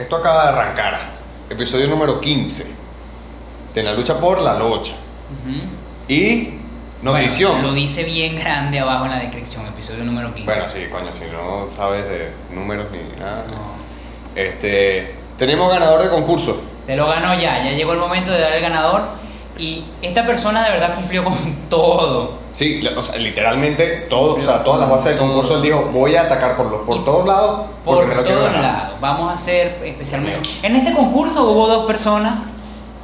esto acaba de arrancar. Episodio número 15. De la lucha por la locha. Y notición. Bueno, lo dice bien grande abajo en la descripción, episodio número 15. Bueno, sí, coño, si no sabes de números ni nada. No. Este, tenemos ganador de concurso. Se lo ganó ya, ya llegó el momento de dar el ganador. Y esta persona de verdad cumplió con todo. Sí, o sea, literalmente todo, o sea, todas las bases del concurso él dijo, voy a atacar por los por todos lados Por todos lados. Vamos a hacer especialmente. En este concurso hubo dos personas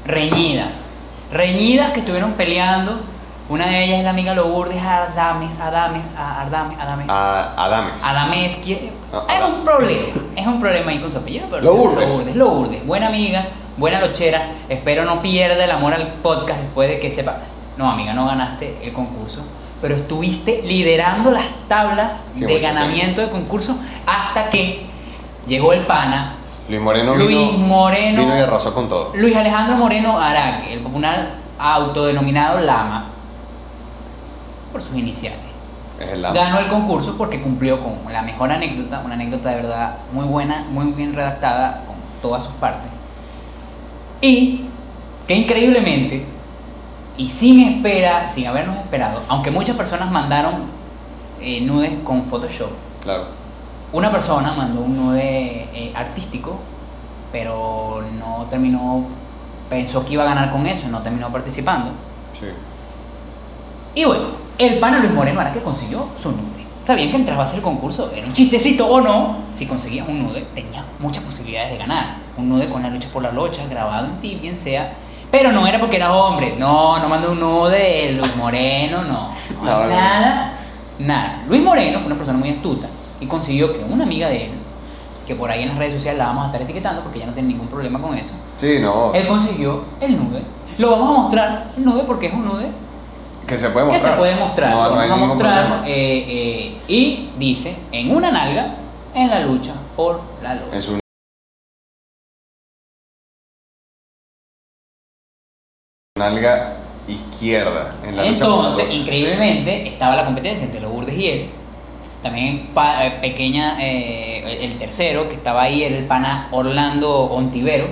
reñidas. Reñidas que estuvieron peleando. Una de ellas es la amiga Lourdes Adames, Adames, a- Ardames, Adames. A Adames. Adames, que- Ah, es Adam. un problema, es un problema ahí con su apellido, pero Lourdes. Lourdes, Lourdes, buena amiga, buena lochera, espero no pierda el amor al podcast después de que sepa, no amiga, no ganaste el concurso, pero estuviste liderando las tablas Sí, de ganamiento de concurso hasta que llegó el pana, Luis Moreno Luis vino, Moreno. vino y arrasó con todo. Luis Alejandro Moreno Araque, el popular autodenominado Lama, por sus iniciales Es el lama. ganó el concurso porque cumplió con la mejor anécdota, una anécdota de verdad muy buena, muy bien redactada con todas sus partes. Y que increíblemente, y sin espera, sin habernos esperado, aunque muchas personas mandaron eh, nudes con Photoshop, Claro. una persona mandó un nude eh, artístico, pero no terminó, pensó que iba a ganar con eso, no terminó participando. Sí. Y bueno, el pana Luis Moreno ahora que consiguió su nude. Sabían que entraba a hacer el concurso, era un chistecito o no, si conseguías un nude, tenía muchas posibilidades de ganar. Un nude con la lucha por la locha, grabado en ti, bien sea. Pero no era porque era hombre, no, no mandó un nude de Luis Moreno, no. no, No, no. nada, nada. Luis Moreno fue una persona muy astuta y consiguió que una amiga de él, que por ahí en las redes sociales la vamos a estar etiquetando porque ya no tiene ningún problema con eso, Sí, no. él consiguió el nude. Lo vamos a mostrar, el nude, porque es un nude Que se puede que mostrar. se puede mostrar. No, lo no vamos a mostrar eh, eh, y dice en una nalga en la lucha por la lucha. Nalga izquierda. En la Entonces, increíblemente, estaba la competencia entre Lourdes y él. También pa- eh, pequeña, eh, el tercero que estaba ahí era el pana Orlando Ontivero.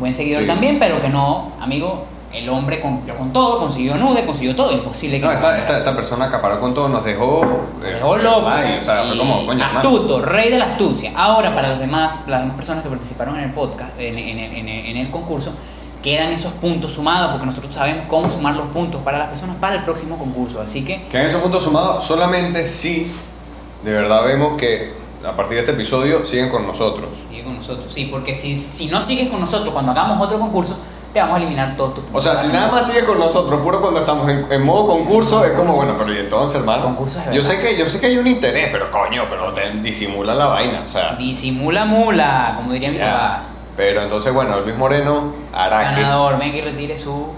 Buen seguidor Sí. también, pero que no, amigo, el hombre cumplió con todo, consiguió nude, consiguió todo, imposible que No, no esta, esta, esta persona acaparó con todo, nos dejó. eh, Dejó loco. ay, o sea, fue como, coño, astuto, rey de la astucia. Ahora, para los demás, las demás personas que participaron en el podcast, en, en en el- en el concurso, quedan esos puntos sumados porque nosotros sabemos cómo sumar los puntos para las personas para el próximo concurso. Así que, Que en esos puntos sumados solamente si de verdad vemos que a partir de este episodio siguen con nosotros. sigue con nosotros. Sí, porque si, si no sigues con nosotros cuando hagamos otro concurso, te vamos a eliminar todos tus O puntos. sea, si nada más sigues con nosotros, puro cuando estamos en, en modo concurso, es como, bueno, pero y entonces, hermano. Concurso es yo sé que yo sé que hay un interés, pero coño, pero te disimula la vaina, o sea. Disimula mula, como diría mi ya. papá. Pero entonces, bueno, Luis Moreno hará Ganador, venga y retire su.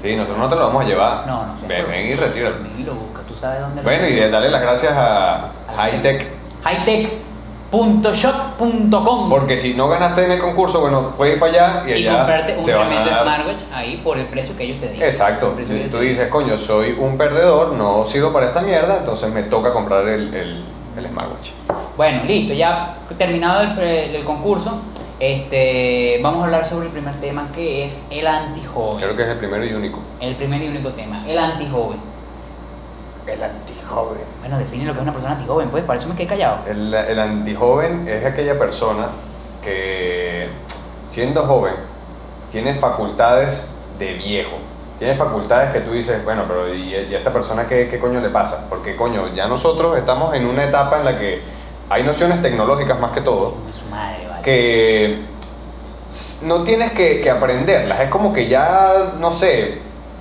que. Sí, nosotros no te lo vamos a llevar. No, no sé. Ven, ven y retíralo. Ven y lo busca, tú sabes dónde lo Bueno, y de darle las gracias a Hightech. hightech.shop.com Porque si no ganaste en el concurso, bueno, puedes ir para allá y y allá. comprarte un te tremendo dar- smartwatch ahí por el precio que ellos te digan. Exacto. Que tú dices, coño, soy un perdedor, no sirvo para esta mierda, entonces me toca comprar el, el, el smartwatch. Bueno, listo, ya terminado el, el concurso, este, vamos a hablar sobre el primer tema que es el antijoven. Creo que es el primero y único. El primer y único tema, el antijoven. El antijoven. Bueno, define lo que es una persona antijoven, pues, para eso me quedé callado. El, el antijoven es aquella persona que, siendo joven, tiene facultades de viejo. Tiene facultades que tú dices, bueno, pero ¿y, y a esta persona qué, qué coño le pasa? Porque, coño, ya nosotros estamos en una etapa en la que hay nociones tecnológicas más que todo, su madre, vale. Que no tienes que, que aprenderlas. Es como que ya, no sé,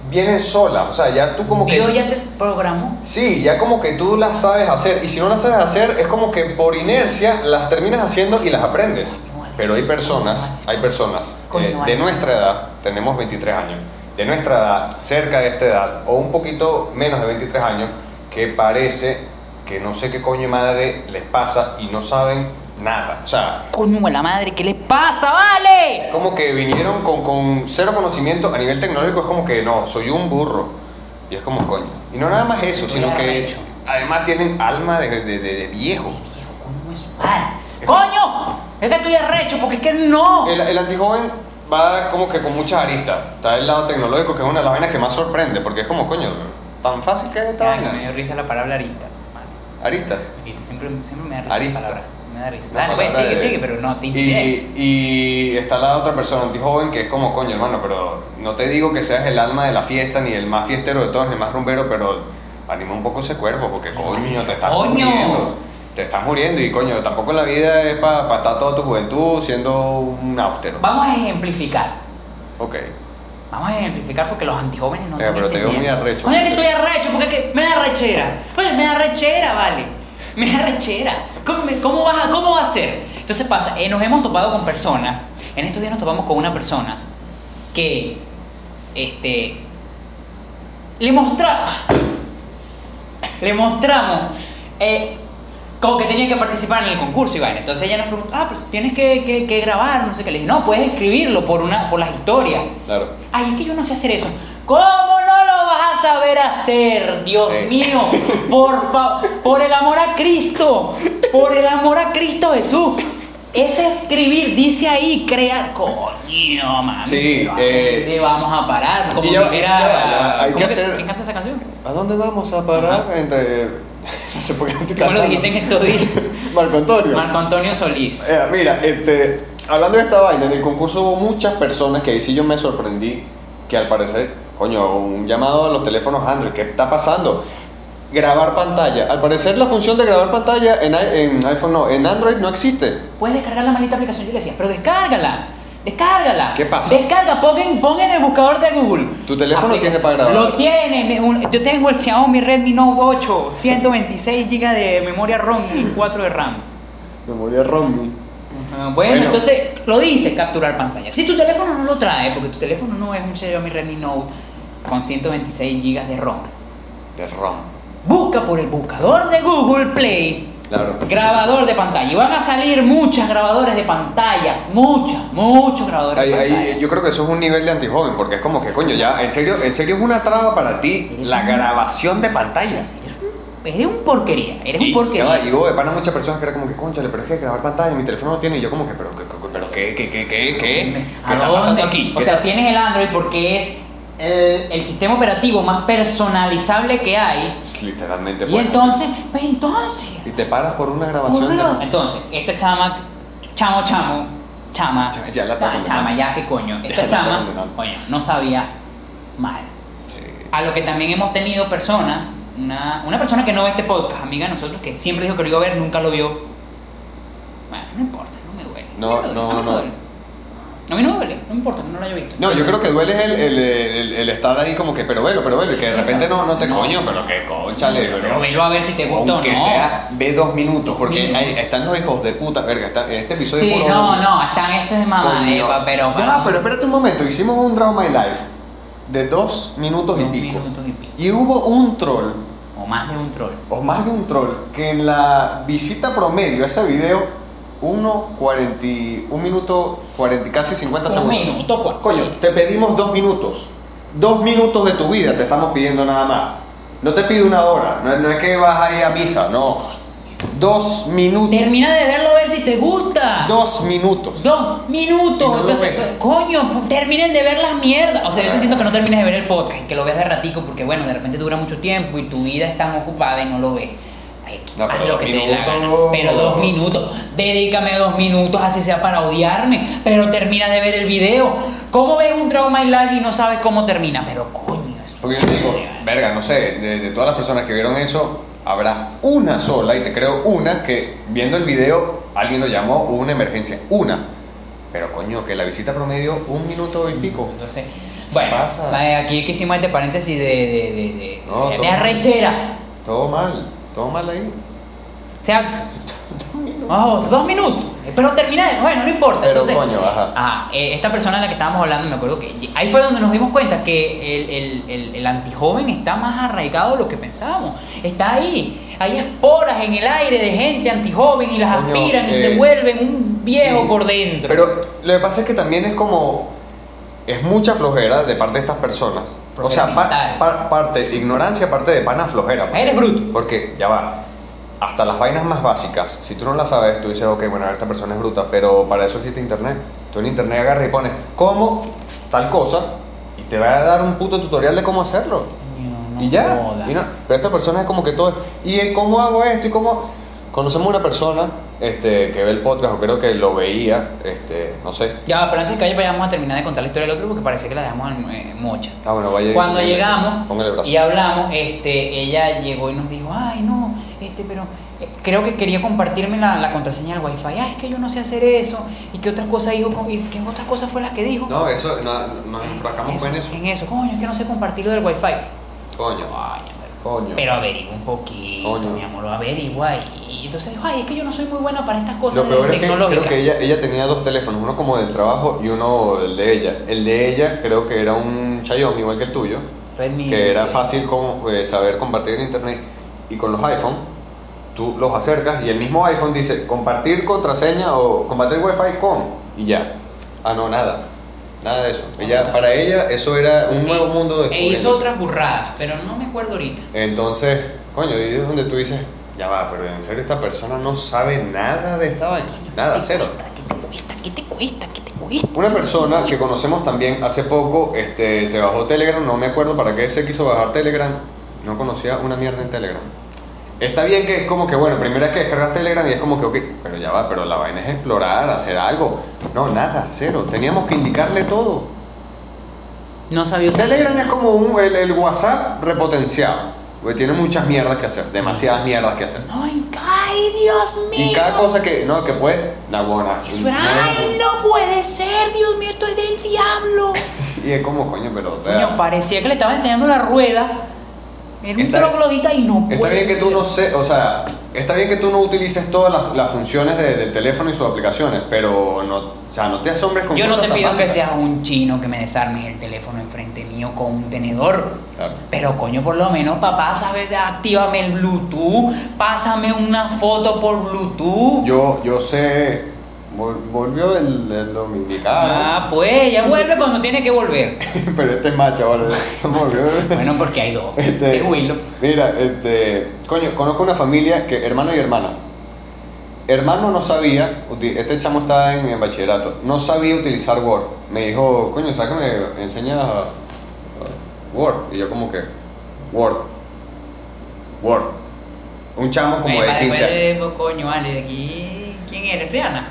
vienen solas. O sea, ya tú como que... Dios ya te programó. Sí, ya como que tú las sabes hacer y si no las sabes hacer es como que por inercia las terminas haciendo y las aprendes. Pero hay personas, hay personas eh, de nuestra edad, tenemos 23 años, de nuestra edad, cerca de esta edad o un poquito menos de 23 años, que parece que no sé qué coño madre les pasa y no saben nada. O sea, Coño de la madre, ¿qué le pasa, vale? como que vinieron con, con cero conocimiento a nivel tecnológico, es como que no, soy un burro. Y es como coño. Y no nada más eso, sino que arrecho. además tienen alma de, de- de- de viejo. Viejo, coño es su madre. ¡Coño! Es que estoy arrecho, porque es que no. El, el antijoven va como que con muchas aristas. Está el lado tecnológico, que es una de las vainas que más sorprende, porque es como, coño, tan fácil que es esta Ay, me vaina. dio risa la palabra arista. Vale. Arista. Arista, Siempre, siempre me da risa Arista. esa palabra. Me da risa. Dale, pues, sigue, de- sigue, pero no te y, y está la otra persona antijoven que es como, coño, hermano, pero no te digo que seas el alma de la fiesta, ni el más fiestero de todos, ni el más rumbero, pero anima un poco ese cuerpo, porque coño, te estás Coño. muriendo. Te estás muriendo y coño, tampoco la vida es para estar toda tu juventud siendo un austero. Vamos a ejemplificar. Ok. Vamos a ejemplificar porque los antijóvenes no Eh, están pero te veo muy arrecho. Oye, que estoy arrecho, porque es que me da rechera. Oye, me da rechera, vale. Me da rechera. ¿Cómo, cómo, vas a- ¿Cómo va a ser? Entonces pasa, eh, nos hemos topado con personas. En estos días nos topamos con una persona que, este, le mostramos, le mostramos, eh, como que tenía que participar en el concurso y vaina. Entonces ella nos preguntó, ah, pues tienes que, que- que grabar, no sé qué. Le dije, no, puedes escribirlo por, una, por las historias. Claro. Ay, es que yo no sé hacer eso. ¿Cómo no a saber hacer? Dios Sí. mío, por favor, por el amor a Cristo, por el amor a Cristo Jesús. Es escribir, dice ahí, crear. Coño, mami. Sí, ¿a eh, ¿Dónde vamos a parar? Como y ya- dijera. ya, ya, hay ¿cómo que hacer- ¿Quién canta esa canción? ¿A dónde vamos a parar entre... No sé por qué estoy ¿Cómo lo dijiste en estos días? Marco Antonio. Marco Antonio Solís. Eh, mira, este, hablando de esta vaina, en el concurso hubo muchas personas que ahí sí yo me sorprendí que al parecer, coño, un llamado a los teléfonos Android, ¿qué está pasando? Grabar pantalla. Al parecer la función de grabar pantalla en, iPhone no, en Android no existe. Puedes descargar la maldita aplicación. Yo le decía, pero descárgala. Descárgala. ¿Qué pasa? Descarga, pon en, pon en el buscador de Google. ¿Tu teléfono tiene para grabar? Lo tiene. me- un- yo tengo el Xiaomi Redmi Note 8, 126 GB de memoria ROM y 4 de RAM. Memoria ROM. Bueno, Bueno. entonces lo dice capturar pantalla. Si tu teléfono no lo trae, porque tu teléfono no es un Xiaomi Redmi Note con 126 GB de ROM, De ROM. busca por el buscador de Google Play Claro. grabador de pantalla. Y van a salir muchas grabadores de pantalla. Muchas, muchos grabadores Ahí, de ahí, pantalla. yo creo que eso es un nivel de antijoven, porque es como que, coño, ya, en serio, en serio es una traba para ti la un- grabación de pantallas. Eres un, eres un porquería, eres un porquería. y hubo de pana muchas personas que era como que, conchale, pero es que grabar pantalla, mi teléfono no tiene, y yo como que, pero, qué, qué, pero qué, qué, qué, qué, qué, ¿A ¿Qué está pasando aquí? O ¿Qué sea, tienes el Android porque es el, el sistema operativo más personalizable que hay. Literalmente. Y pues, entonces, pues entonces. Y te paras por una grabación de... Entonces, esta chama, chamo, chamo, chama, Ya- ya la ta- chama, ya qué coño. Esta chama, coño, no sabía mal. Sí. A lo que también hemos tenido personas, una, una persona que no ve este podcast, amiga de nosotros, que siempre dijo que lo iba a ver, nunca lo vio. Bueno, no importa, no me duele. No, me duele, no, no. A mí no me duele, no me importa que no lo haya visto. No, yo creo que duele el, el, el, el estar ahí como que, pero velo, pero velo, y que de repente no, no te No. coño, pero que conchale, Pero velo a ver si te gusta o no. sea, ve dos minutos, porque están los hijos de puta, verga, está, en este episodio Sí, puro- no, no, están eso es mamá. Eva, pero. Ya va, pero espérate un momento, hicimos un Draw My Life de dos minutos y Dos pico. minutos y pico. Y hubo un troll, O más de un troll. o más de un troll, que en la visita promedio a ese video, 1.40, un minuto 40, casi 50 Un segundos. minuto, cua- Coño, te pedimos dos minutos. Dos minutos de tu vida te estamos pidiendo nada más. No te pido una hora, no, no es que vas a ir a misa, no. Dos minutos. Termina de verlo a ver si te gusta. Dos minutos. Dos minutos. No Entonces, coño, terminen de ver las mierdas. O sea, yo entiendo que no termines de ver el podcast y que lo veas de ratico porque, bueno, de repente dura mucho tiempo y tu vida es tan ocupada y no lo ves. No, haz lo dos que te dé la gana. minutos. Pero dos minutos. Dedícame dos minutos, así sea para odiarme. Pero termina de ver el video. ¿Cómo ves un Draw My Life y no sabes cómo termina? Pero, coño, eso. Porque yo te digo, verga, no sé, de, de todas las personas que vieron eso, habrá una sola, y te creo una, que viendo el video alguien lo llamó, hubo una emergencia. Una. Pero coño, que la visita promedio, un minuto y pico. Entonces, bueno, Pasa. aquí que hicimos este paréntesis de, de, de, de, No, de todo- arrechera. Mal, todo mal ahí. O sea, Dos minutos. Oh, dos minutos. Pero termina de. Bueno, no importa. Pero, Entonces, coño, ajá. eh, esta persona de la que estábamos hablando, me acuerdo que ahí fue donde nos dimos cuenta que el, el, el, el antijoven está más arraigado de lo que pensábamos. Está ahí. Hay esporas en el aire de gente antijoven y las Coño, aspiran y eh, se vuelven un viejo Sí, por dentro. Pero lo que pasa es que también es como. Es mucha flojera de parte de estas personas. O sea, Flojera pa- mental. pa- parte ignorancia, parte de pana flojera. Eres bruto. Porque, ya va. hasta las vainas más básicas, si tú no las sabes, tú dices, ok, bueno, esta persona es bruta, pero para eso existe internet. Tú en internet agarras y pones, ¿cómo tal cosa? Y te va a dar un puto tutorial de cómo hacerlo. No y ya. y no. Pero esta persona es como que todo. ¿Y cómo hago esto? ¿Y cómo.? Conocemos una persona este, que ve el podcast, o creo que lo veía, este, no sé. Ya, pero antes de que vaya, vayamos a terminar de contar la historia del otro porque parecía que la dejamos en eh, mocha. Ah, bueno, vaya. Cuando llegamos brazo. y hablamos, este, ella llegó y nos dijo, ay no, este, pero eh, creo que quería compartirme la, la contraseña del wifi. Ah, es que yo no sé hacer eso. ¿Y qué otras cosas dijo? ¿Y qué otras cosas fue las que dijo? No, eso, no, nos enfrascamos fue en eso. En eso, coño, es que no sé compartir lo del wifi. Coño. Coño, pero, Coño. pero averigua un poquito, Coño. mi amor, averigua. Y, y entonces dijo, ay, es que yo no soy muy buena para estas cosas Lo peor es que creo que ella, ella tenía dos teléfonos, uno como del trabajo y uno el de ella. El de ella creo que era un Xiaomi igual que el tuyo, Redmi, que era sí. fácil como, eh, saber compartir en internet y con los iPhone tú los acercas y el mismo iPhone dice compartir contraseña o compartir wifi con y ya. Ah, no, nada. Nada de eso. Ella, para ella eso era un nuevo mundo de E hizo otras burradas, pero no me acuerdo ahorita. Entonces, coño, y es donde tú dices, ya va, pero en serio esta persona no sabe nada de esta vaina. Nada, ¿qué te cero. cuesta? ¿Qué te cuesta? ¿Qué te cuesta? ¿Qué te cuesta? Una persona que conocemos también hace poco este, se bajó Telegram, no me acuerdo para qué se quiso bajar Telegram, no conocía una mierda en Telegram. Está bien que es como que, bueno, primero es que descargas Telegram y es como que, ok, pero ya va, pero la vaina es explorar, hacer algo. No, nada, cero. Teníamos que indicarle todo. No sabía usar. Telegram es como un, el, el WhatsApp repotenciado. Porque tiene muchas mierdas que hacer, demasiadas mierdas que hacer. Ay, ay, Dios mío. Y cada cosa que, no, que puede, la buena. Eso era, ay, no puede ser, Dios mío, esto es del diablo. Y es como, coño, pero, o sea. Coño, parecía que le estaba enseñando la rueda. Era un Está- troglodita y no Está puede bien que tú no sé, o sea, está bien que tú no utilices todas las, las funciones de- del teléfono y sus aplicaciones, pero no, o sea, no te asombres con Yo no te pido que seas un chino que me desarmes el teléfono enfrente mío con un tenedor. Claro. Pero coño, por lo menos, papá, ¿sabes? Actívame el Bluetooth, pásame una foto por Bluetooth. Yo, yo sé, volvió el, el Ah, pues, ya vuelve cuando tiene que volver. pero este es macho ahora, volvió. Bueno, porque hay dos. Este, Sí, Willow. Mira, este, coño, conozco una familia que hermano y hermana. Hermano no sabía, este chamo estaba en, en bachillerato, no sabía utilizar Word. Me dijo, coño, ¿sabes que me enseñas uh, Word? Y yo como que, Word. Word. Un chamo como Eh, de para 15 años. después, pues, coño, vale, de aquí. ¿Quién eres? Rihanna.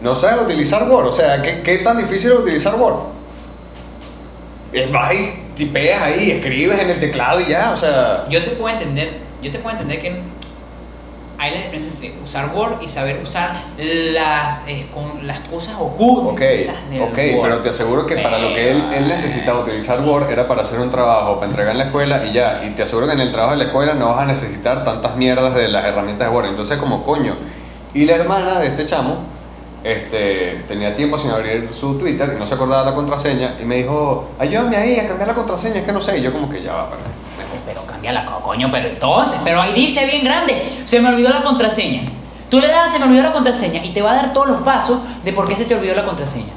No sabes utilizar Word, o sea, ¿qué, qué tan difícil es utilizar Word? Es, vas y tipeas ahí, escribes en el teclado y ya, o sea... Yo te puedo entender, yo te puedo entender que hay la diferencia entre usar Word y saber usar las, eh, con las cosas ocultas Ok, del ok, Word. pero te aseguro que para lo que él, él necesitaba utilizar Word era para hacer un trabajo, para entregar en la escuela y ya. Y te aseguro que en el trabajo de la escuela no vas a necesitar tantas mierdas de las herramientas de Word. Entonces, como coño. Y la hermana de este chamo este, tenía tiempo sin abrir su Twitter y no se acordaba la contraseña y me dijo, ayúdame ahí a cambiar la contraseña, es que no sé. Y yo, como que ya va, pero mejor. Pero cambia la co- coño, pero entonces, pero ahí dice bien grande, se me olvidó la contraseña. Tú le das, se me olvidó la contraseña y te va a dar todos los pasos de por qué se te olvidó la contraseña.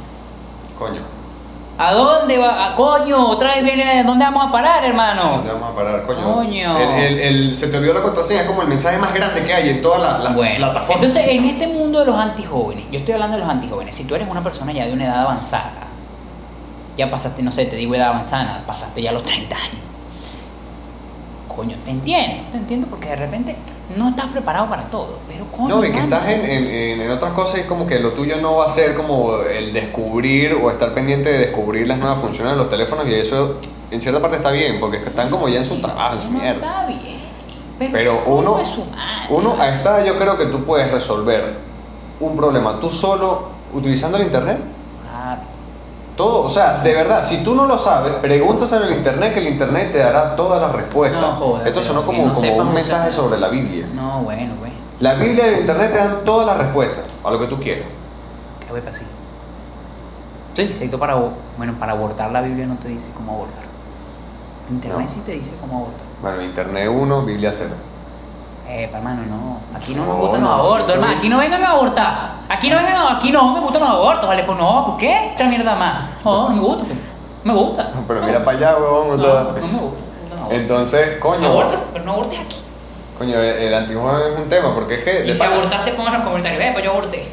Coño, ¿A dónde va? ¿A coño? Otra vez viene, ¿dónde vamos a parar, hermano? ¿dónde vamos a parar, coño? Coño. El, el- el- se te olvidó la contraseña, es como el mensaje más grande que hay en todas las las Bueno, plataformas. entonces en este mundo de los antijóvenes, yo estoy hablando de los antijóvenes, si tú eres una persona ya de una edad avanzada, ya pasaste, no sé, te digo edad avanzada, pasaste ya los 30 años. Coño, te entiendo, te entiendo porque de repente no estás preparado para todo, pero coño. No, y que mano. estás en, en- en- otras cosas y como que lo tuyo no va a ser como el descubrir o estar pendiente de descubrir las nuevas funciones de los teléfonos y eso en cierta parte está bien porque están como ya en su trabajo, en su mierda. Está bien, pero, Pero ¿cómo uno, es uno a esta yo creo que tú puedes resolver un problema tú solo utilizando el internet. Todo, o sea, de verdad, si tú no lo sabes, pregúntaselo en el internet que el internet te dará todas las respuestas. No, joder, Esto sonó como, no como un usar. mensaje sobre la Biblia. No, bueno, güey. La Biblia y el internet te dan todas las respuestas a lo que tú quieras. ¿Qué para así? Sí. Excepto para, bueno, para abortar la Biblia no te dice cómo abortar. Internet No. sí te dice cómo abortar. Bueno, Internet 1, Biblia 0. Eh, hermano, no. Aquí no, nos gustan no, los abortos, no. hermano. Aquí no vengan a abortar. Aquí no vengan a... Aquí no me gustan los abortos, ¿vale? Pues no, ¿por qué? Esta mierda más. No, no me gusta. pues. Me gusta. Pero mira para allá, huevón, o No, sea. no me gusta. me. Entonces, coño. Abortes, pero no abortes aquí. Coño, el, el antijuego es un tema, porque es que. Y si abortaste, pon en los comentarios. Eh, pues yo aborté.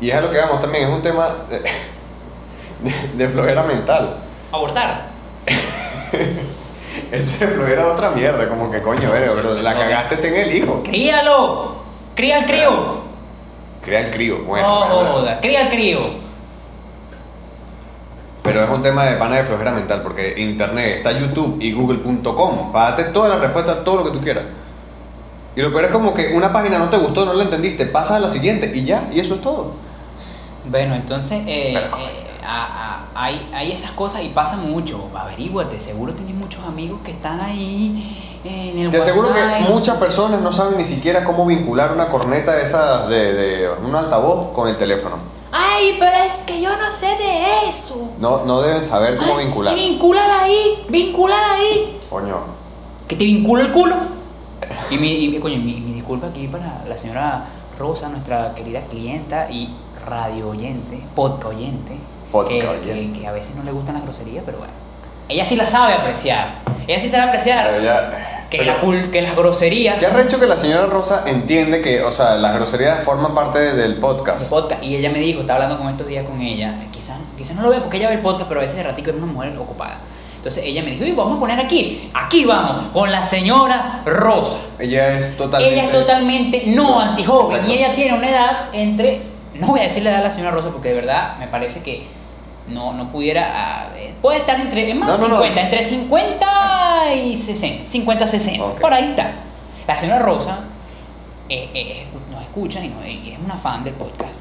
y es a lo que vamos también, es un tema de, de- de flojera mental. Abortar. Eso de otra mierda, como que coño, pero la cagaste ten el hijo. ¡Críalo! ¡Cría al crío! Crea el crío, bueno. no bueno, bueno. joda, cría al crío. Pero es un tema de pana de flojera mental, porque internet está YouTube y google.com. Darte todas las respuestas todo lo que tú quieras. Y lo peor es como que una página no te gustó, no la entendiste, pasas a la siguiente y ya, y eso es todo. Bueno, entonces eh, Pero, eh, a- a- hay, hay esas cosas y pasa mucho. Averíguate, seguro tienes muchos amigos que están ahí en el Te aseguro que muchas personas no saben ni siquiera cómo vincular una corneta esa de, de un altavoz con el teléfono. Ay, pero es que yo no sé de eso. No, no deben saber cómo Ay, vincular. Y vincúlala ahí, vincúlala ahí. Coño. Que te vincula el culo. Y mi, y, coño, mi, mi disculpa aquí para la señora Rosa, nuestra querida clienta y radio oyente, podcast oyente. Podcast que, que- que a veces no le gustan las groserías, pero bueno. Ella sí la sabe apreciar. Ella sí sabe apreciar ya- que, la pul- que las groserías. ¿Qué ha hecho que la señora Rosa entiende que, o sea, las groserías forman parte del el podcast? podcast y ella me dijo, estaba hablando con estos días con ella, quizás quizás no lo vea porque ella ve el podcast, pero a veces de ratico es una mujer ocupada. Entonces ella me dijo, y vamos a poner aquí, aquí vamos, con la señora Rosa. Ella es totalmente. Ella es totalmente no antijoven Exacto. y ella tiene una edad entre, no voy a decir la edad de la señora Rosa porque de verdad me parece que no, no pudiera, eh, puede estar entre, es más, No, no, no. 50, entre 50 y 60, 50, 60, Ok. por ahí está. La señora Rosa eh, eh, escu- nos escucha y, no- y es una fan del podcast.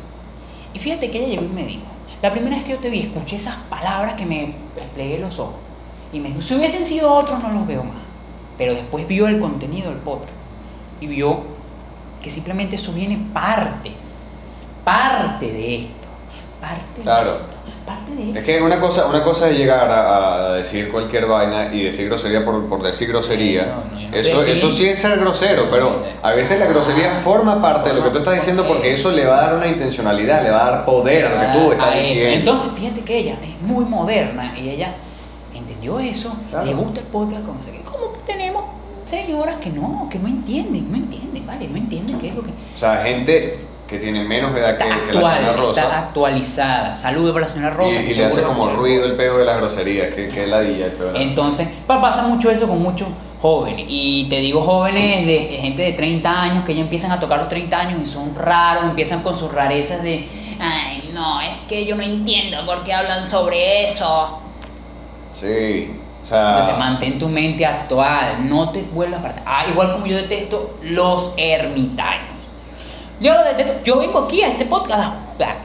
Y fíjate que ella llegó y me dijo, la primera vez que yo te vi, escuché esas palabras que me desplegué los ojos. Y me dijo, si hubiesen sido otros no los veo más. Pero después vio el contenido del podcast y vio que simplemente eso viene parte, parte de esto. Parte Claro. de. Parte de esto. Es que una cosa, una cosa es llegar a, a decir cualquier vaina y decir grosería por, por decir grosería. Eso, no, Eso, sí es ser grosero, pero a veces la grosería forma parte de lo que tú estás diciendo porque eso le va a dar una intencionalidad, le va a dar poder a lo que tú a estás diciendo. Entonces, fíjate que ella es muy moderna y ella entendió eso, Claro. le gusta el podcast, como sé qué. ¿Cómo tenemos señoras que no, que no entienden, no entienden, vale, no entienden qué es lo que O sea, gente que tiene menos edad que, la señora actual, está Rosa actualizada. Saludo para la señora y, Rosa. y que le hace como ruido el peo de la grosería, que, que es la dilla Entonces, pa- pasa mucho eso con muchos jóvenes. Y te digo jóvenes de, de gente de 30 años que ya empiezan a tocar los 30 años y son raros, empiezan con sus rarezas de, ay, no, es que yo no entiendo por qué hablan sobre eso. Sí, o sea... Entonces, mantén tu mente actual, no te vuelvas para Ah, igual como yo detesto los ermitaños. Yo lo detesto. Yo vengo aquí a este podcast a jugar.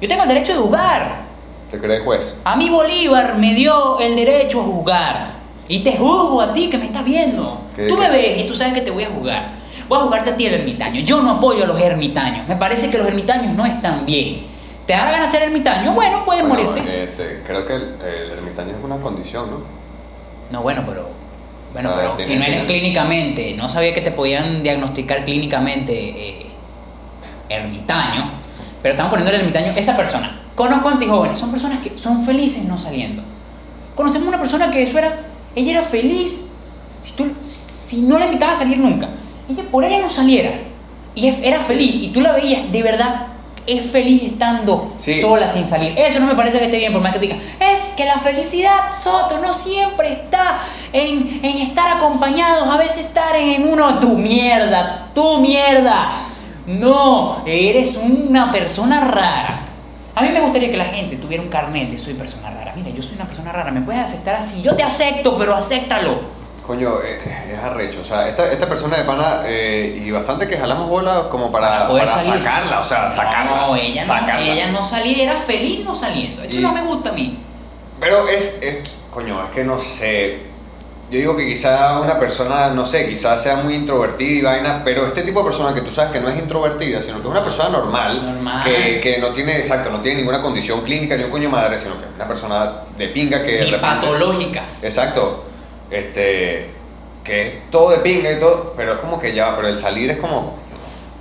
Yo tengo el derecho de jugar. ¿Te crees juez? A mí Bolívar me dio el derecho a jugar. Y te juzgo a ti que me estás viendo. ¿Qué- tú qué? me ves y tú sabes que te voy a jugar. Voy a jugarte a ti el ermitaño. Yo no apoyo a los ermitaños. Me parece que los ermitaños no están bien. ¿Te da la gana ser ermitaño? Bueno, puedes Bueno, morirte. este, creo que el, el ermitaño es una condición, ¿no? No, bueno, pero. Bueno, Ah, pero si no eres clínicamente, no sabía que te podían diagnosticar clínicamente eh, ermitaño, pero estamos poniendo el ermitaño, esa persona. Conozco antijóvenes, son personas que son felices no saliendo. Conocemos una persona que eso era, ella era feliz si, tú, si no la invitabas a salir nunca. Ella por ella no saliera. Y era feliz, y tú la veías, de verdad, es feliz estando Sí. sola sin salir. Eso no me parece que esté bien, por más que diga, es que la felicidad, Soto, no siempre está en, en estar acompañados, a veces estar en uno, tu mierda, tu mierda. No, eres una persona rara. A mí me gustaría que la gente tuviera un carnet de soy persona rara. Mira, yo soy una persona rara, me puedes aceptar así. Yo te acepto, pero acéptalo. Coño, eh, es arrecho. O sea, esta, esta persona de pana, eh, y bastante que jalamos bola como para, Para poder para salir. sacarla, o sea, sacarla. No, ella, sacarla. no, ella no salía, era feliz no saliendo. Eso Y- no me gusta a mí. Pero es, es, coño, es que no sé. Yo digo que quizá una persona, no sé, quizás sea muy introvertida y vaina, pero este tipo de persona que tú sabes que no es introvertida, sino que es una persona normal, Normal. Que, que no tiene, exacto, no tiene ninguna condición clínica ni un coño madre, sino que es una persona de pinga que de Ni repente- patológica. Exacto. Este. Que es todo de pinga y todo. Pero es como que ya, pero el salir es como.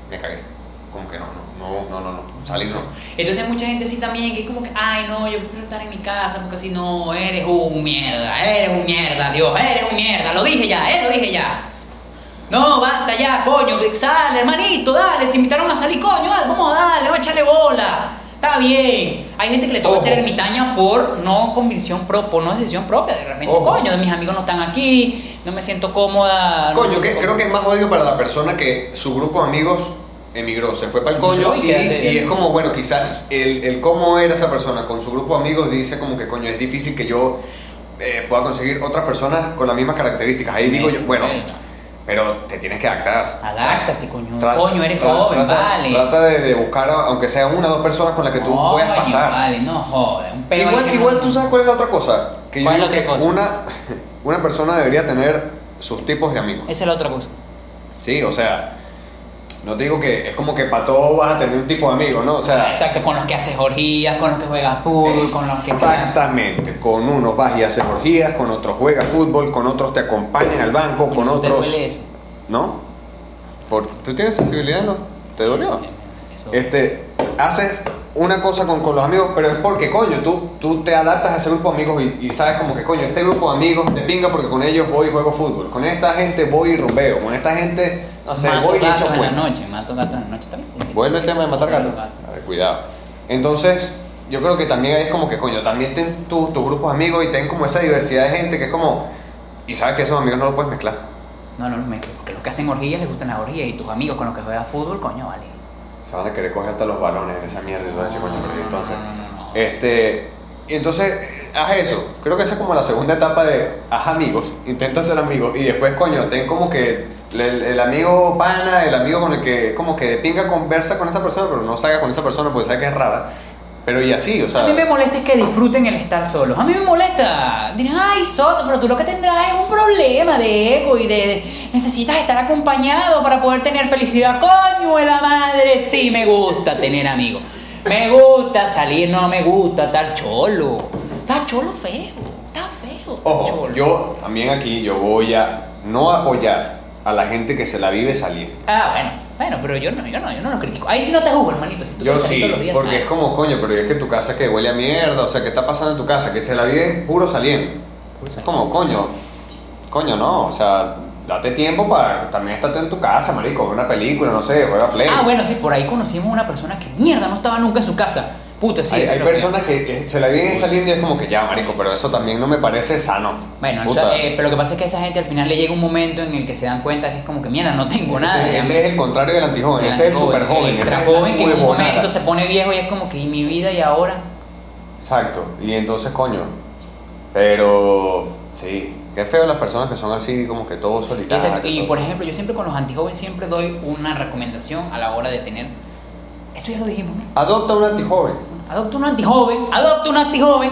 Me cagué. Como que no, no, no, no, no, no. Salir no. Entonces hay mucha gente así también que es como que, ay no, yo prefiero estar en mi casa porque así no, eres un mierda, eres un mierda, Dios, eres un mierda, lo dije ya, eh, lo dije ya. No, basta, ya, coño, sale, hermanito, dale, te invitaron a salir, coño, dale, vamos a darle, vamos a echarle bola. Está bien. Hay gente que le toca Ojo. ser ermitaña por no convicción propia, por no decisión propia. De repente, Ojo. coño, mis amigos no están aquí, no me siento cómoda. Coño, que, creo que es más jodido para la persona que su grupo de amigos emigró, se fue para el coño y y, es como, bueno, quizás el, el cómo era esa persona con su grupo de amigos dice como que, coño, es difícil que yo eh, pueda conseguir otras personas con las mismas características. Ahí digo yo, bueno, pero te tienes que adaptar. Adáptate, coño. Coño, eres joven, trata, vale. Trata de, de buscar, aunque sea una o dos personas con las que tú Coño, puedas pasar. Vale, no joder, un peo Igual, igual no- tú sabes cuál es la otra cosa. Que yo ¿Cuál es digo la que otra cosa? una, una persona debería tener sus tipos de amigos. Esa es la otra cosa. Sí, o sea, no te digo que es como que para todo vas a tener un tipo de amigo, ¿no? O sea, Exacto, con los que haces orgías, con los que juegas fútbol, con los que. exactamente. Con unos vas y haces orgías, con otros juegas fútbol, con otros te acompañan al banco, con ¿te otros. eso? ¿No? Por, ¿Tú tienes sensibilidad, no? ¿Te dolió? Eso- Este, haces una cosa con, con los amigos, pero es porque, coño, tú, tú te adaptas a ese grupo de amigos y, y sabes como que, coño, este grupo de amigos te pinga porque con ellos voy y juego fútbol. Con esta gente voy y rumbeo. Con esta gente, no sé, mato voy gatos en la noche, mato gatos en la noche también. Bueno el tema de matar gatos. Gato. A ver, cuidado. Entonces, yo creo que también es como que, coño, también ten tu, tu grupo de amigos y ten como esa diversidad de gente que es como... Y sabes que esos amigos no los puedes mezclar. No, no los mezcles, porque los que hacen orgías les gustan las orgías y tus amigos con los que juegas fútbol, coño, vale. Se van a querer coger hasta los balones en esa mierda y vas a decir, coño, pero ¿y entonces... No, no, no, no. Este, y entonces, haz eso. Creo que esa es como la segunda etapa de haz amigos, intenta ser amigos y después, coño, ten como que el, el amigo pana, el amigo con el que como que de pinga conversa con esa persona, pero no salga con esa persona porque sabe que es rara. Pero y así, o sea. A mí me molesta es que disfruten el estar solos. A mí me molesta. Dirán, ay, Soto, pero tú lo que tendrás es un problema de ego y de necesitas estar acompañado para poder tener felicidad. Coño de la madre, sí me gusta tener amigos. Me gusta salir, no me gusta estar cholo. Está cholo feo, está feo. Ojo, cholo. yo también aquí yo voy a no apoyar a la gente que se la vive salir. Ah, bueno, bueno, pero yo no, yo no, yo no lo critico. Ahí sí no te juzgo, hermanito. Si tú Yo sí, todos los días, porque sal. es como coño, pero es que tu casa que huele a mierda, o sea, ¿qué está pasando en tu casa? Que se la vive puro saliendo. Puro Es saliendo. como, coño, coño, no, o sea, date tiempo para también estar en tu casa, marico, ver una película, no sé, juega play. Ah, bueno, sí, por ahí conocimos una persona que mierda no estaba nunca en su casa. Puta, sí. hay hay que- personas que, eh, se la viven saliendo y es como que ya, marico, pero eso también no me parece sano. Bueno, Puta. eso, eh, pero lo que pasa es que a esa gente al final le llega un momento en el que se dan cuenta que es como que, mierda, no tengo nada. ese, ese es el contrario del antijoven, ese es el antijoven, super joven, el ese es joven que en un momento se pone viejo y es como que, ¿y mi vida y ahora? Exacto, y entonces, coño, pero sí, qué feo las personas que son así como que todos solitarios. Fíjate, y todo. por ejemplo, yo siempre con los antijóvenes siempre doy una recomendación a la hora de tener. Esto ya lo dijimos, ¿no? Adopta un antijoven. Adopta un antijoven, adopta un antijoven.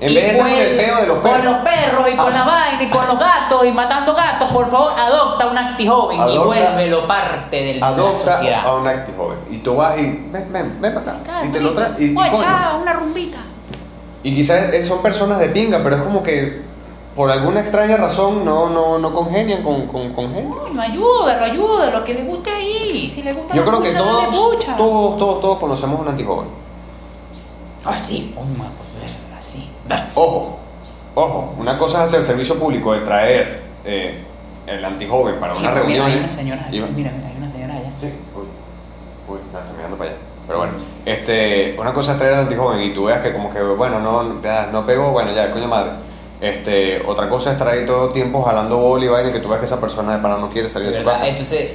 En y vez de estar con el peo de los Con perros. los perros y con Ah. la vaina y con los gatos y matando gatos, por favor, adopta un antijoven y Adopta- vuélvelo parte de la Adopta sociedad. a un antijoven. Y tú vas y ven, ven, ven para acá. Claro, y te lo traes. Y, y, Oye, coño. chao, una rumbita. Y quizás eh, son personas de pinga, pero es como que por alguna extraña razón no, no, no congenian con, con, con gente. Coño, ayúdalo, ayúdalo, que le guste ahí. Si le gusta Yo la creo que todos, todos, todos, todos conocemos un antijoven. Ah, sí, oh, ma, pues, así. Ojo, ojo, una cosa es hacer servicio público de traer eh, el antijoven para Sí, una pero mira, reunión. hay una señora allá. Mira, mira, hay una señora allá. Sí, uy, uy, no, estoy mirando para allá. Pero bueno, este, una cosa es traer al antijoven y tú veas que como que, bueno, no, no pegó, bueno, ya, coño madre. Este, otra cosa es traer todo el tiempo jalando bola y vaina y que tú veas que esa persona de pana no quiere salir de su casa. Entonces,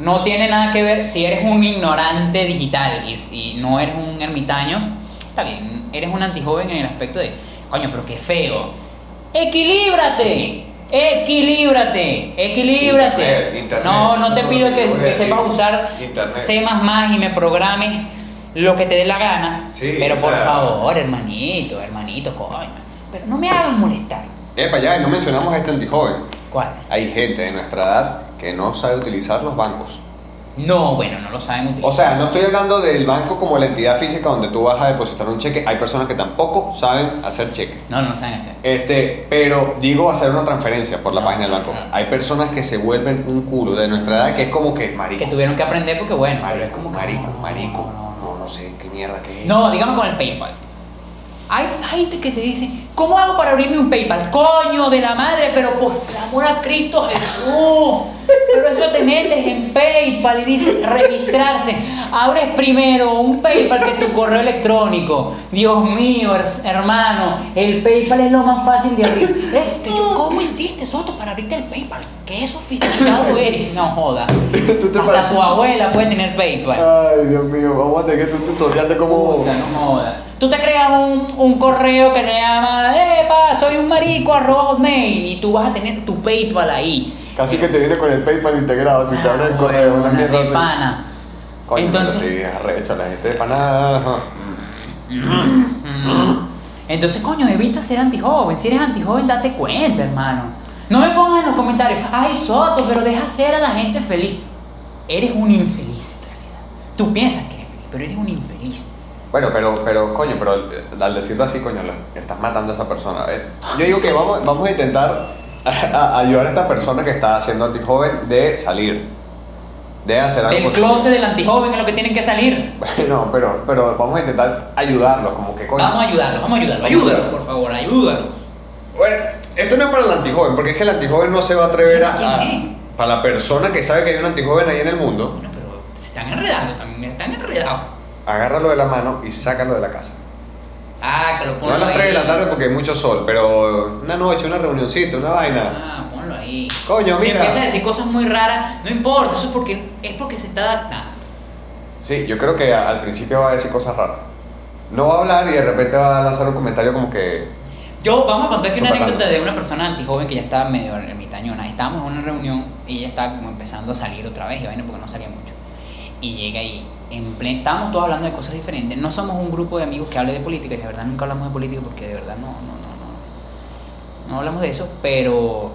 no tiene nada que ver si eres un ignorante digital y, y no eres un ermitaño. Está bien, eres un antijoven en el aspecto de, coño, pero qué feo. ¡Equilíbrate! ¡Equilíbrate! ¡Equilíbrate! Internet, internet, no, no te pido que, sepas usar Internet. C y me programes lo que te dé la gana. Sí, pero por sea- favor, hermanito, hermanito, coño. Pero no me hagas molestar. Epa, ya, no mencionamos a este antijoven. ¿Cuál? Hay gente de nuestra edad que no sabe utilizar los bancos. No, bueno, no lo saben utilizar. O sea, no estoy hablando del banco como la entidad física donde tú vas a depositar un cheque. Hay personas que tampoco saben hacer cheque. No, no lo saben hacer. Este, pero digo hacer una transferencia por la No, página del banco. no. Hay personas que se vuelven un culo de nuestra edad que es como que marico. Que tuvieron que aprender porque, bueno, pero es Marico, como marico, marico. no, no, sé qué mierda que es. No, No, dígame con el PayPal. Hay gente que te dice, ¿cómo hago para abrirme un PayPal? Coño de la madre, pero por el amor a Cristo Jesús. Pero eso te metes en PayPal y dice registrarse. Abres primero un PayPal que tu correo electrónico. Dios mío, her- hermano, el PayPal es lo más fácil de abrir. Es que yo, ¿cómo hiciste, Soto, para abrirte el PayPal? ¿Qué sofisticado eres? No joda. Tú te Hasta tu abuela puede tener PayPal. Ay, Dios mío, vamos a tener que hacer un tutorial de cómo. Puta, no joda. Tú te creas un, un correo que te llama, epa, soy un marico, arroba hotmail, y tú vas a tener tu PayPal ahí. Casi que te viene con el PayPal integrado, si te abre el Ah, correo, una mierda de así. pana. Coño, Entonces, pero sí, arrecho, la gente de pana. Mm. Entonces, coño, evita ser antijoven. Si eres antijoven, date cuenta, hermano. No me pongas en los comentarios, ay, Soto, pero deja ser a la gente feliz. Eres un infeliz en realidad. Tú piensas que eres feliz, pero eres un infeliz. Bueno, pero, pero, coño, pero eh, al decirlo así, coño, lo- estás matando a esa persona. Eh, Yo digo que vamos, vamos a intentar a- ayudar a esta persona que está siendo antijoven de salir. De hacer algo. Del closet del antijoven es lo que tienen que salir. Bueno, pero, pero vamos a intentar ayudarlo, como que coño. Vamos a ayudarlo, vamos a ayudarlo. Ayúdalo, por favor, ayúdalo. Bueno, esto no es para el antijoven, porque es que el antijoven no se va a atrever a. ¿Quién a- es? para la persona que sabe que hay un antijoven ahí en el mundo, Bueno, pero se están enredando también, están enredados. agárralo de la mano y sácalo de la casa. Sácalo, No ponlo a las ahí. 3 de la tarde porque hay mucho sol, pero una noche, una reunioncita, una vaina. Ah, ponlo ahí. Coño, Si mira. empieza a decir cosas muy raras, no importa, eso es porque, es porque se está adaptando. Sí, yo creo que a- al principio va a decir cosas raras. No va a hablar y de repente va a lanzar un comentario como que. Yo, vamos a contar que una Súper anécdota raro. de una persona antijoven que ya estaba medio ermitañona. Estábamos en una reunión y ella estaba como empezando a salir otra vez y vaina porque no salía mucho. Y llega y en plen, estábamos todos hablando de cosas diferentes. No somos un grupo de amigos que hable de política y de verdad nunca hablamos de política porque de verdad no, no, no, no. No hablamos de eso, pero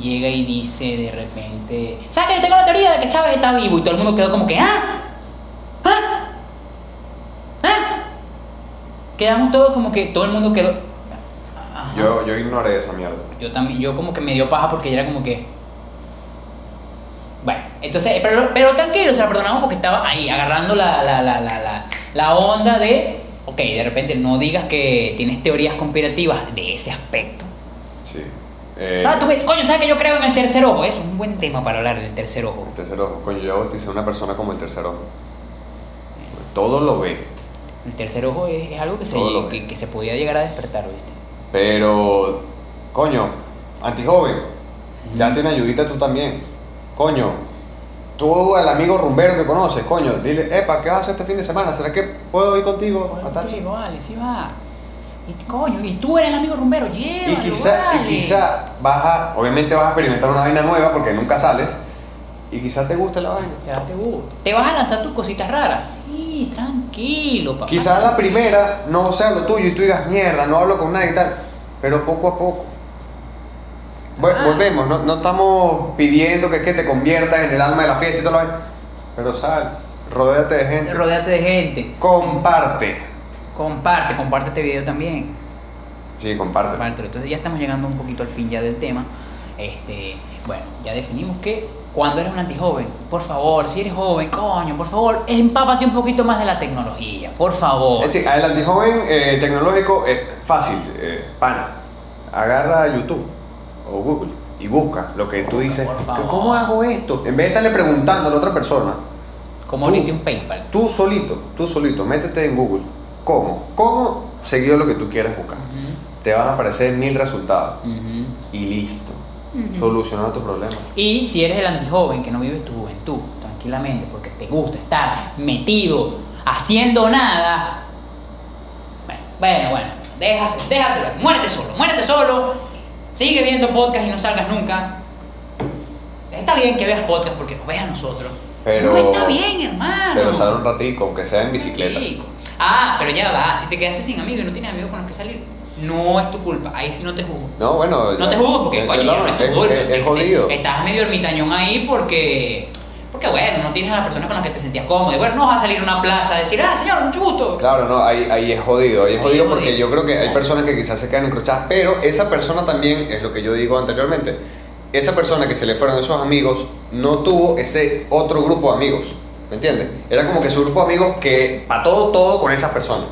llega y dice de repente, ¿sabes que tengo la teoría de que Chávez está vivo? Y todo el mundo quedó como que, ¿ah? ¿Ah? ¿Ah? Quedamos todos como que todo el mundo quedó. Ajá. Yo, yo ignoré esa mierda. Yo también, yo como que me dio paja porque era como que. Entonces, pero, pero tranquilo, se la perdonamos porque estaba ahí, agarrando la, la, la, la, la, la onda de. Ok, de repente no digas que tienes teorías conspirativas de ese aspecto. Sí. Eh, Ah, tú ves, coño, ¿sabes que yo creo en el tercer ojo? Es un buen tema para hablar del tercer ojo. El tercer ojo. Coño, yo bauticé a una persona como el tercer ojo. Todo lo ve. El tercer ojo es, es algo que se, que, se podía llegar a despertar, ¿viste? Pero, coño, antijoven, ya Ujú. tiene ayudita tú también. Coño, tú al amigo rumbero que conoces, coño, dile, epa, ¿qué vas a hacer este fin de semana? ¿Será que puedo ir contigo sitio?" vale, sí va. Y coño, y tú eres el amigo rumbero, llévalo, Y quizá, vale. y quizá vas a, obviamente vas a experimentar una vaina nueva porque nunca sales. Y quizá te guste la vaina. Ya te gusta. ¿Te vas a lanzar tus cositas raras? Sí, tranquilo, papá. Quizá la primera no sea lo tuyo y tú digas, mierda, no hablo con nadie y tal. Pero poco a poco. Vol- Ah. Volvemos, no, no estamos pidiendo que, que te conviertas en el alma de la fiesta y todo lo. Pero sal, rodéate de gente. Rodéate de gente. Comparte. Comparte, comparte este video también. Sí, comparte. Compártelo. Entonces ya estamos llegando un poquito al fin ya del tema. Este, bueno, ya definimos que cuando eres un antijoven, por favor, si eres joven, coño, por favor, empápate un poquito más de la tecnología, por favor. Es decir, el antijoven eh, tecnológico es fácil, eh, pana. Agarra YouTube o Google y busca lo que tú dices. ¿Cómo hago esto? En vez de estarle preguntando a la otra persona, Como tú- un PayPal. tú solito, tú solito, métete en Google. ¿Cómo? ¿Cómo? Seguido lo que tú quieras buscar. Te van a aparecer mil resultados y listo. Ujú. Solucionado tu problema. Y si eres el antijoven que no vives tu juventud tranquilamente porque te gusta estar metido haciendo nada, bueno, bueno, bueno, déjase, déjatelo, muérete solo, muérete solo, sigue viendo podcast y no salgas nunca. Está bien que veas podcast porque nos ves a nosotros. Pero- no está bien, hermano. Pero sal un ratico, aunque sea en bicicleta. Chico. Ah, pero ya va, si te quedaste sin amigos y no tienes amigos con los que salir, no es tu culpa, ahí sí no te juzgo. No, bueno. No te juzgo porque, coño, no, es tu culpa. es- te-. Estás medio ermitañón ahí porque, porque, bueno, no tienes a las personas con las que te sentías cómodo. Y bueno, no vas a salir a una plaza a decir, ah, señor, mucho gusto. Claro, no, ahí, ahí es jodido, ahí es Ahí jodido es porque jodido. yo creo que hay personas que quizás se quedan encrochadas, pero esa persona también, es lo que yo digo anteriormente, esa persona que se le fueron esos amigos no tuvo ese otro grupo de amigos, ¿me entiendes? Era como que su grupo de amigos que para todo, todo con esas personas.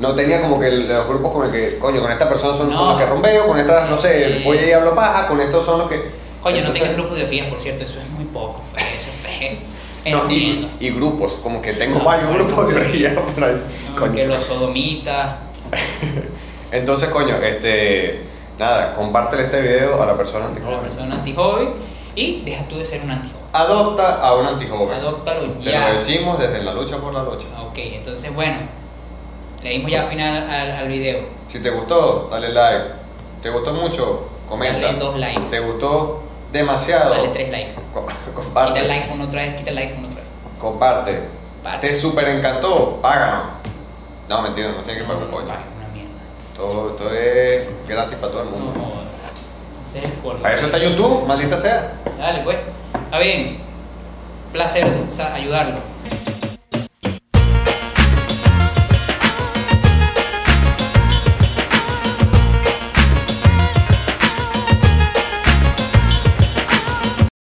No tenía como que los grupos con el que, coño, con esta persona son No. con los que rompeo, con estas, no sé, voy y hablo paja, con estos son los que... Coño, no Entonces- tengas grupo de orgías, por cierto, eso es muy poco, No, y, y grupos, como que tengo Ah, varios grupos de orgía por ahí. No, que los sodomitas. Entonces, coño, este. Nada, compártele este video a la persona a la antijoven. persona antijoven y deja tú de ser un antijoven. Adopta a un antijoven. Adóptalo Te ya. lo decimos desde la lucha por la lucha. Ah, Ok, entonces bueno, le dimos ya final al, al video. Si te gustó, dale like. ¿Te gustó mucho? Comenta. Dale dos likes. ¿Te gustó demasiado? Dale tres likes. Co- comparte. Quita el like uno otra vez, quita el like uno otra vez. Comparte. Parte. ¿Te super encantó? Páganos. No, mentira, no tienes que pagar un coño. una mierda. Todo, esto es gratis para todo el mundo. Para eso está YouTube, maldita sea. Dale, pues. Está bien. Placer o sea, ayudarlo.